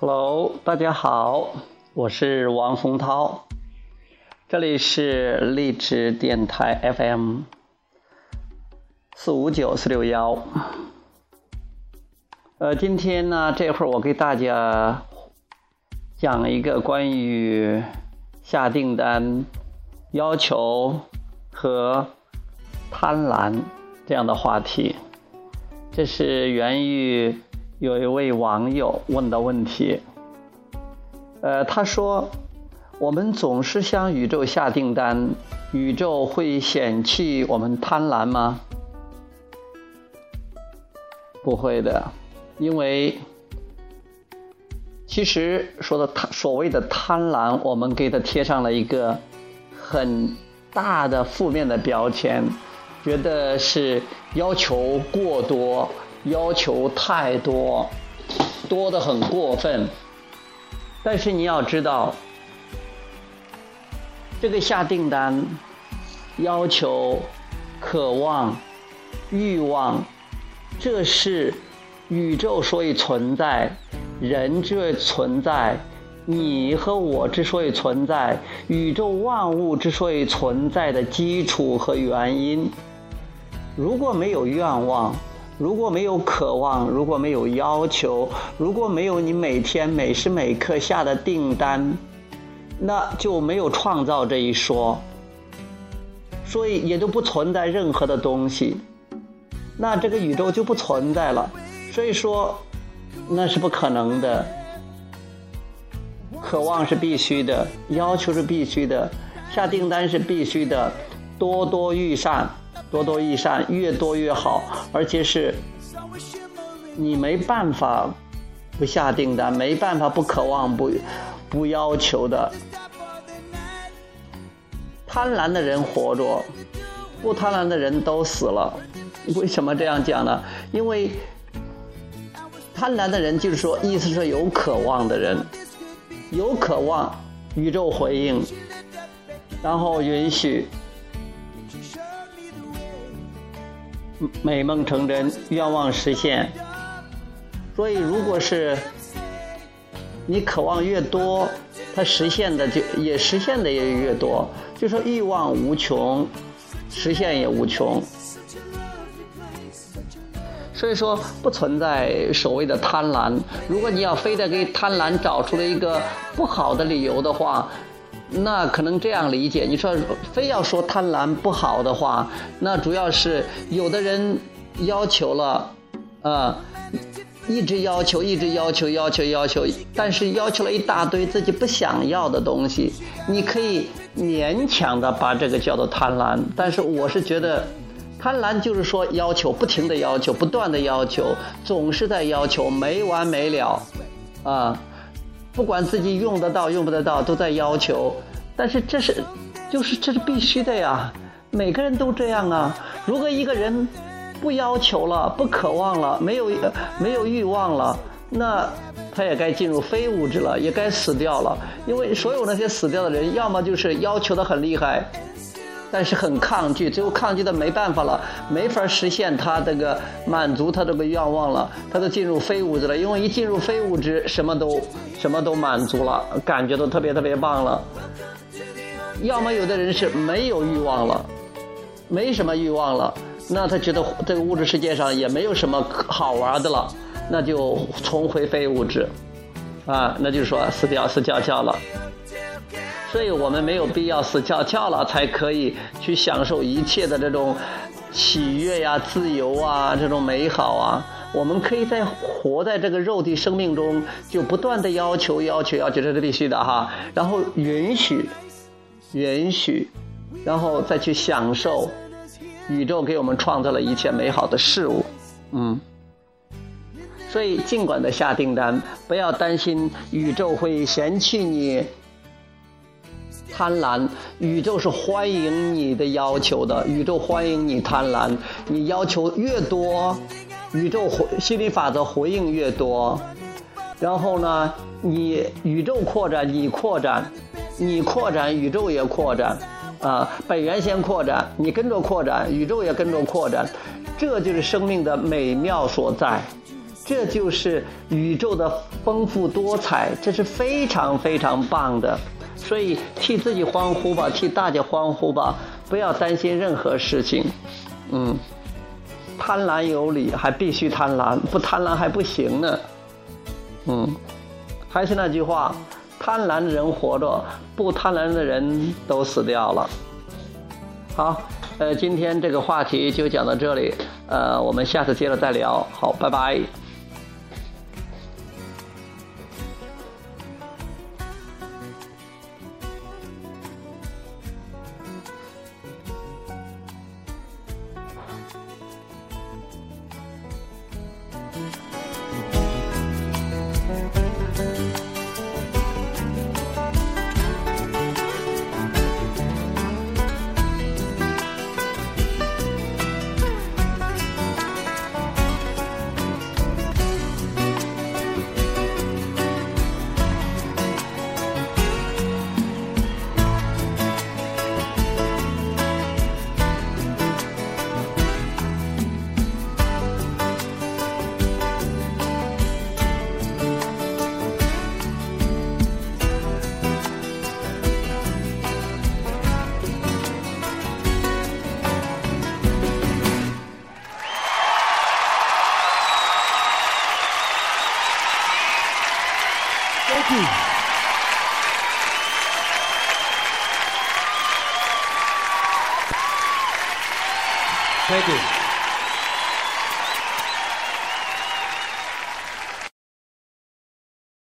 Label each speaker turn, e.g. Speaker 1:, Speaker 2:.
Speaker 1: Hello，大家好，我是王洪涛，这里是励志电台 FM 四五九四六幺。呃，今天呢，这会儿我给大家讲一个关于下订单、要求和贪婪这样的话题，这是源于。有一位网友问的问题，呃，他说：“我们总是向宇宙下订单，宇宙会嫌弃我们贪婪吗？”不会的，因为其实说的贪所谓的贪婪，我们给它贴上了一个很大的负面的标签，觉得是要求过多。要求太多，多的很过分。但是你要知道，这个下订单、要求、渴望、欲望，这是宇宙所以存在，人之所以存在，你和我之所以存在，宇宙万物之所以存在的基础和原因。如果没有愿望，如果没有渴望，如果没有要求，如果没有你每天每时每刻下的订单，那就没有创造这一说，所以也就不存在任何的东西，那这个宇宙就不存在了。所以说，那是不可能的。渴望是必须的，要求是必须的，下订单是必须的，多多益善。多多益善，越多越好，而且是，你没办法不下订单，没办法不渴望、不不要求的。贪婪的人活着，不贪婪的人都死了。为什么这样讲呢？因为贪婪的人就是说，意思是有渴望的人，有渴望，宇宙回应，然后允许。美梦成真，愿望实现。所以，如果是你渴望越多，它实现的就也实现的也越多。就说欲望无穷，实现也无穷。所以说，不存在所谓的贪婪。如果你要非得给贪婪找出了一个不好的理由的话，那可能这样理解，你说非要说贪婪不好的话，那主要是有的人要求了，啊，一直要求，一直要求，要求，要求，但是要求了一大堆自己不想要的东西，你可以勉强的把这个叫做贪婪，但是我是觉得，贪婪就是说要求，不停的要求，不断的要求，总是在要求，没完没了，啊。不管自己用得到用不得到，都在要求，但是这是，就是这是必须的呀，每个人都这样啊。如果一个人不要求了，不渴望了，没有没有欲望了，那他也该进入非物质了，也该死掉了。因为所有那些死掉的人，要么就是要求的很厉害。但是很抗拒，最后抗拒的没办法了，没法实现他这个满足他这个愿望了，他都进入非物质了。因为一进入非物质，什么都什么都满足了，感觉都特别特别棒了。要么有的人是没有欲望了，没什么欲望了，那他觉得这个物质世界上也没有什么好玩的了，那就重回非物质，啊，那就是说死掉死翘翘了。所以我们没有必要死翘翘了，才可以去享受一切的这种喜悦呀、自由啊、这种美好啊。我们可以在活在这个肉体生命中，就不断的要求、要求、要求，这是必须的哈。然后允许、允许，然后再去享受宇宙给我们创造了一切美好的事物。嗯。所以尽管的下订单，不要担心宇宙会嫌弃你。贪婪，宇宙是欢迎你的要求的，宇宙欢迎你贪婪，你要求越多，宇宙回心理法则回应越多，然后呢，你宇宙扩展，你扩展，你扩展，宇宙也扩展，啊，本源先扩展，你跟着扩展，宇宙也跟着扩展，这就是生命的美妙所在。这就是宇宙的丰富多彩，这是非常非常棒的，所以替自己欢呼吧，替大家欢呼吧，不要担心任何事情。嗯，贪婪有理，还必须贪婪，不贪婪还不行呢。嗯，还是那句话，贪婪的人活着，不贪婪的人都死掉了。好，呃，今天这个话题就讲到这里，呃，我们下次接着再聊。好，拜拜。
Speaker 2: Thank you.